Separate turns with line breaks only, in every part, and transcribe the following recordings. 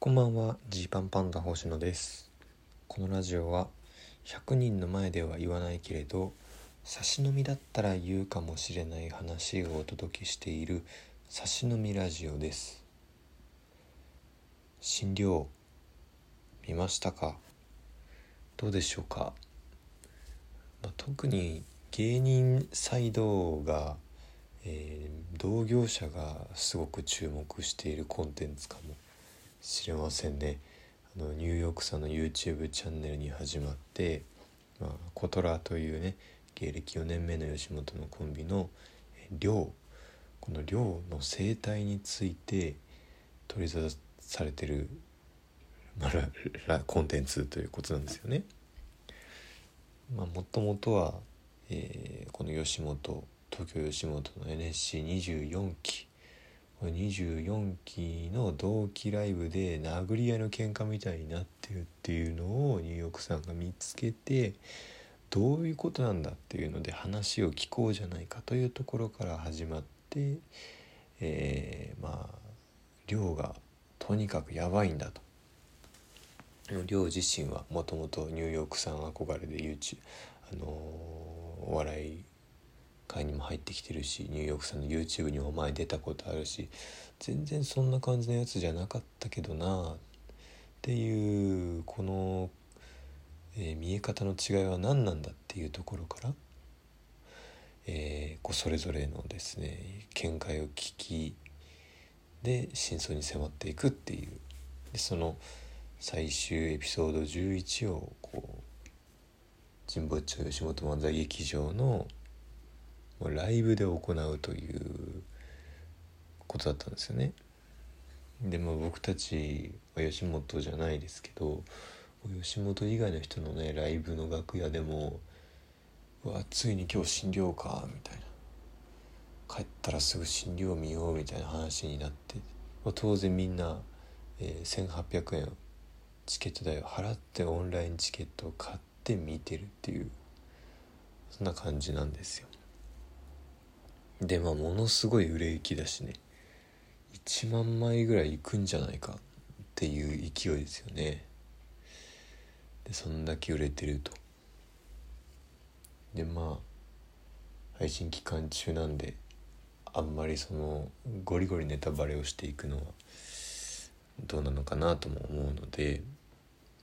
こんばんは。ジーパンパンダ星野です。このラジオは100人の前では言わないけれど差し飲みだったら言うかもしれない話をお届けしている差し飲みラジオです。診療見ましたか？どうでしょうか、まあ、特に芸人サイドが、えー、同業者がすごく注目しているコンテンツかも。しれませんねあのニューヨークさんの YouTube チャンネルに始まって、まあ、コトラというね芸歴4年目の吉本のコンビの寮この寮の生態について取り沙汰されてる、まあ、コンテンツということなんですよね。まあ、もともとは、えー、この吉本東京吉本の NSC24 期24期の同期ライブで殴り合いの喧嘩みたいになってるっていうのをニューヨークさんが見つけてどういうことなんだっていうので話を聞こうじゃないかというところから始まって、えー、まあ亮がとにかくやばいんだと。亮自身はもともとニューヨークさん憧れで YouTube あのー、お笑い会にも入ってきてるしニューヨークさんの YouTube にも前出たことあるし全然そんな感じのやつじゃなかったけどなっていうこのえー、見え方の違いは何なんだっていうところから、えー、こうそれぞれのですね見解を聞きで真相に迫っていくっていう。でその最終エピソード11をこう神保町吉本漫才劇場のライブで行うということだったんですよね。でも僕たちは吉本じゃないですけど吉本以外の人のねライブの楽屋でも「うわついに今日診療か」みたいな帰ったらすぐ診療見ようみたいな話になって、まあ、当然みんな、えー、1800円チケット代を払ってオンラインチケットを買って見てるっていうそんな感じなんですよでまあものすごい売れ行きだしね。1万枚ぐらいいくんじゃないかっていう勢いですよね。でそんだけ売れてると。でまあ配信期間中なんであんまりそのゴリゴリネタバレをしていくのはどうなのかなとも思うので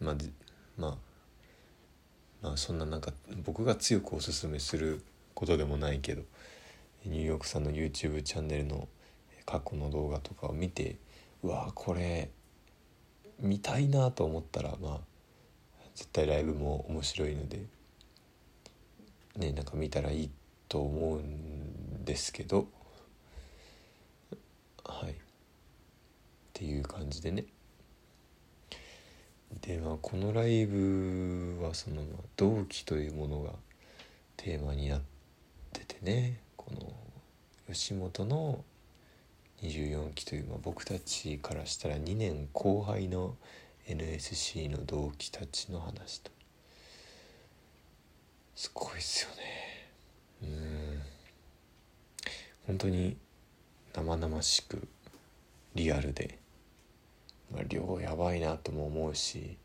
まあまあまあそんななんか僕が強くおすすめすることでもないけどニューヨークさんの YouTube チャンネルの過去の動画とかを見てうわこれ見たいなと思ったらまあ絶対ライブも面白いのでねなんか見たらいいと思うんですけどはい。っていう感じでね。でまあこのライブはその同期というものがテーマになっててね。この吉本の24期という、まあ、僕たちからしたら2年後輩の NSC の同期たちの話と。すごいっすよね。うん。本当に生々しくリアルで、まあ、量やばいなとも思うし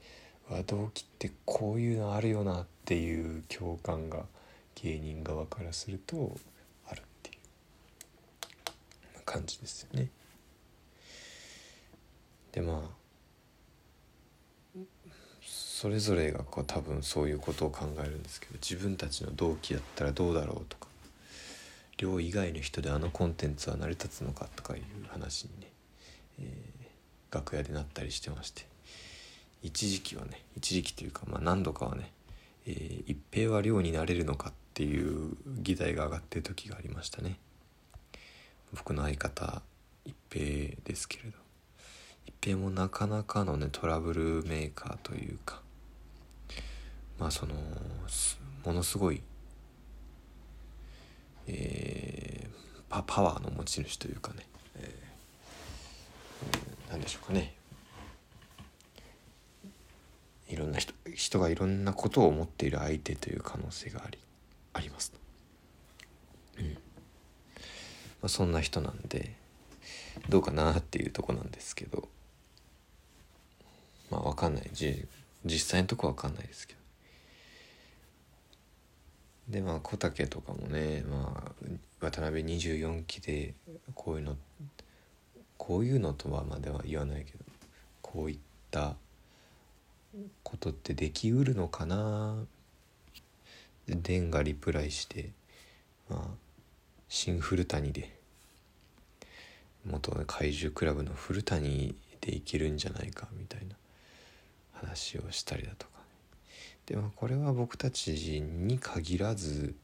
わ同期ってこういうのあるよなっていう共感が芸人側からすると感じですよね。でまあそれぞれがこう多分そういうことを考えるんですけど自分たちの同期だったらどうだろうとか寮以外の人であのコンテンツは成り立つのかとかいう話にね、えー、楽屋でなったりしてまして一時期はね一時期というか、まあ、何度かはね、えー、一平は寮になれるのかっていう議題が上がってる時がありましたね僕の相方一平ですけれど。一平もなかなかのねトラブルメーカーというか。まあそのものすごい、えー、パパワーの持ち主というかね、えー、何でしょうかね。いろんな人人がいろんなことを思っている相手という可能性がありありますうんまあ、そんな人なんでどうかなっていうとこなんですけどまあ分かんない。じ実際のとこわかんないですけど。でまあ小竹とかもね、まあ、渡辺24期でこういうのこういうのとはまでは言わないけどこういったことってできうるのかな？でデンがリプライしてまあ新古谷で元怪獣クラブの古谷でいけるんじゃないかみたいな話をしたりだとかでもこれは僕たちに限らず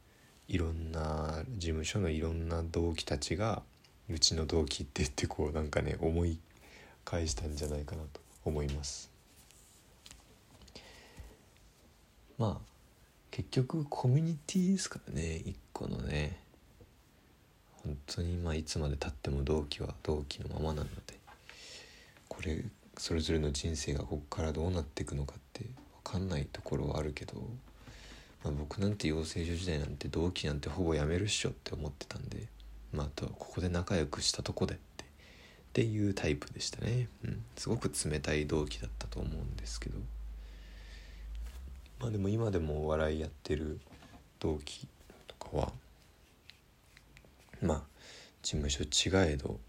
いろんな事務所のいろんな同期たちがうちの同期って言ってこうなんかね思い返したんじゃないかなと思います。まあ結局コミュニティですからね一個のね。本当にまあいつまでたっても同期は同期のままなのでこれそれぞれの人生がここからどうなっていくのかって分かんないところはあるけど、まあ、僕なんて養成所時代なんて同期なんてほぼやめるっしょって思ってたんでまあとここで仲良くしたとこでってっていうタイプでしたね、うん、すごく冷たい同期だったと思うんですけど。まあでも今でもお笑いやってる同期とかはまあ事務所違えど、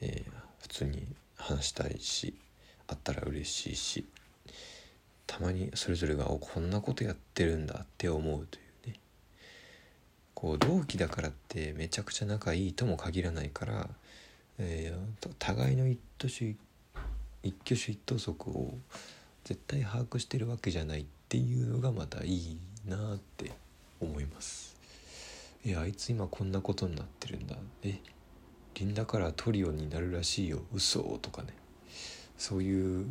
えー、普通に話したいしあったら嬉しいしたまにそれぞれがおこんなことやってるんだって思うというね。こう同期だからってめちゃくちゃ仲いいとも限らないから、えー、互いの一挙手一挙手一投足を絶対把握してるわけじゃないっていうのがまたいいなって思います。いやあいつ今こんなことになってるんだ。えリンダからトリオになるらしいよ。嘘。とかね。そういう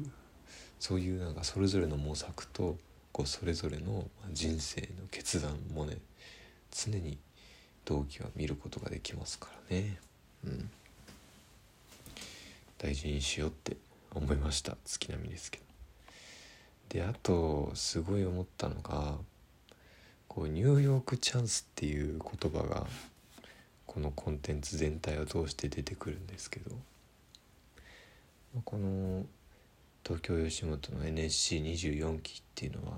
そういうなんかそれぞれの模索とこうそれぞれの人生の決断もね常に同期は見ることができますからね、うん、大事にしようって思いました。月並みですけど。であとすごい思ったのがこうニューヨークチャンスっていう言葉がこのコンテンツ全体を通して出てくるんですけどこの東京吉本の NSC24 期っていうのは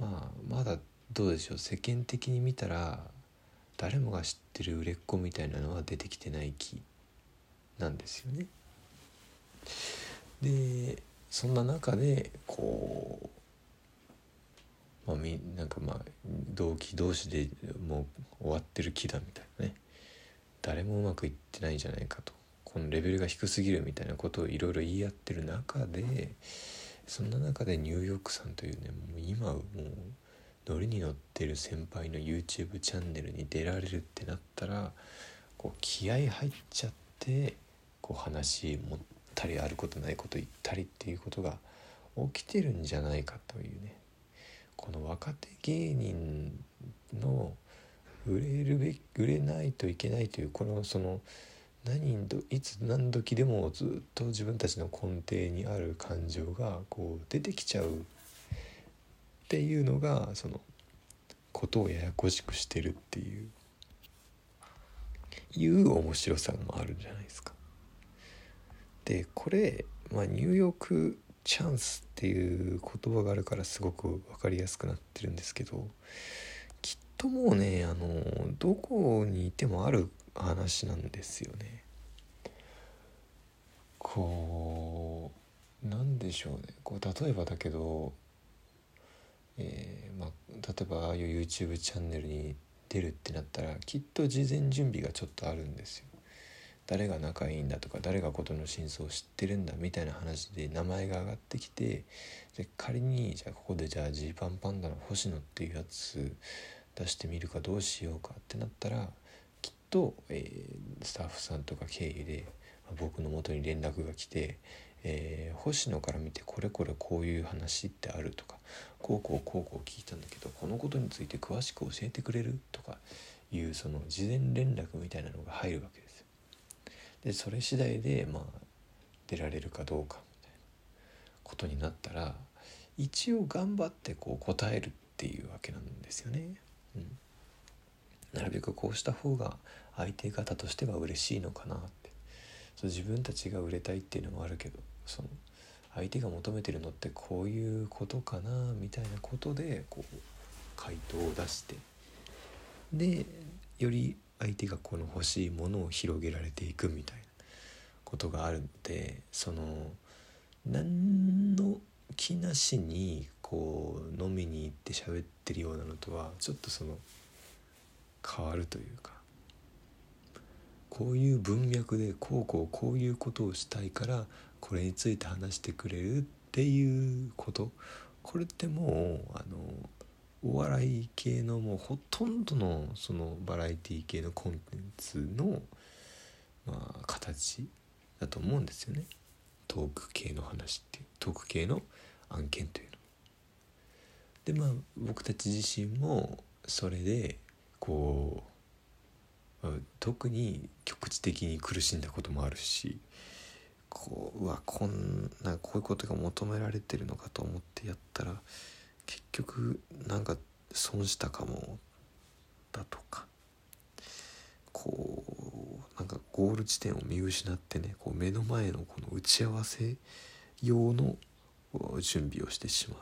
まあまだどうでしょう世間的に見たら誰もが知ってる売れっ子みたいなのは出てきてない期なんですよね。でそんな中でこう、まあ、みなんかまあ同期同士でもう終わってる期だみたいなね。誰もうまくいってないんじゃないかと。このレベルが低すぎるみたいなことをいろいろ言い合ってる中でそんな中でニューヨークさんというねもう今もうノリに乗ってる先輩の YouTube チャンネルに出られるってなったらこう気合入っちゃってこう話持ったりあることないこと言ったりっていうことが起きてるんじゃないかというね。この若手芸人の売れるべ売れないといけないというこのその何どいつ何時でもずっと自分たちの根底にある感情がこう出てきちゃうっていうのがそのことをややこしくしてるっていういう面白さもあるんじゃないですか。でこれ、まあ、ニューヨークチャンスっていう言葉があるからすごく分かりやすくなってるんですけどきっともうねあのどこにいてもある話なんですよね。こうなんでしょうねこう例えばだけど、えー、まあ、例えばああいう YouTube チャンネルに出るってなったらきっと事前準備がちょっとあるんですよ。誰が仲いいんだとか誰が事の真相を知ってるんだみたいな話で名前が上がってきてで仮にじゃあここでじゃあジーパンパンダの星野っていうやつ出してみるかどうしようかってなったらきっと、えー、スタッフさんとか経由で、ま、僕の元に連絡が来て、えー、星野から見てこれこれこういう話ってあるとかこうこうこうこう聞いたんだけどこのことについて詳しく教えてくれるとかいうその事前連絡みたいなのが入るわけです。でそれ次第でまあ出られるかどうかみたいなことになったら一応頑張ってこう答えるっていうわけなんですよね。うん。なるべくこうした方が相手方としては嬉しいのかなって。そう自分たちが売れたいっていうのもあるけどその相手が求めてるのってこういうことかなみたいなことでこう回答を出して。でより相手がこの欲しいものを広げられていくみたいなことがあるのでその何の気なしにこう飲みに行って喋ってるようなのとはちょっとその変わるというかこういう文脈でこうこうこういうことをしたいからこれについて話してくれるっていうこと。これってもうあのお笑い系のもうほとんどのそのバラエティ系のコンテンツの、まあ、形だと思うんですよねトーク系の話っていうトーク系の案件というの。でまあ僕たち自身もそれでこう特に局地的に苦しんだこともあるしこううわこんなこういうことが求められてるのかと思ってやったら結局なんか損したかもだとか。こうなんかゴール地点を見失ってねこう目の前のこの打ち合わせ用の準備をしてしまう。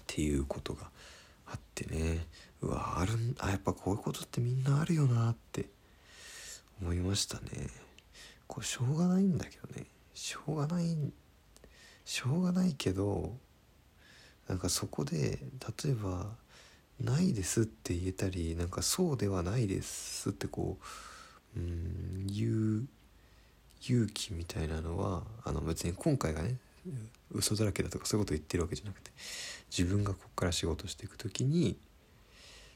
っていうことがあってね。うわあるあやっぱこういうことってみんなあるよなって思いましたね。これしょうがないんだけどね。しょうがないしょうがないけどなんかそこで例えば「ないです」って言えたりなんか「そうではないです」ってこううん言う勇気みたいなのはあの別に今回がね嘘だらけだとかそういうこと言ってるわけじゃなくて自分がここから仕事していく時に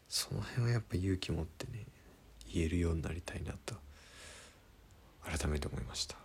その辺はやっぱ勇気持ってね言えるようになりたいなと改めて思いました。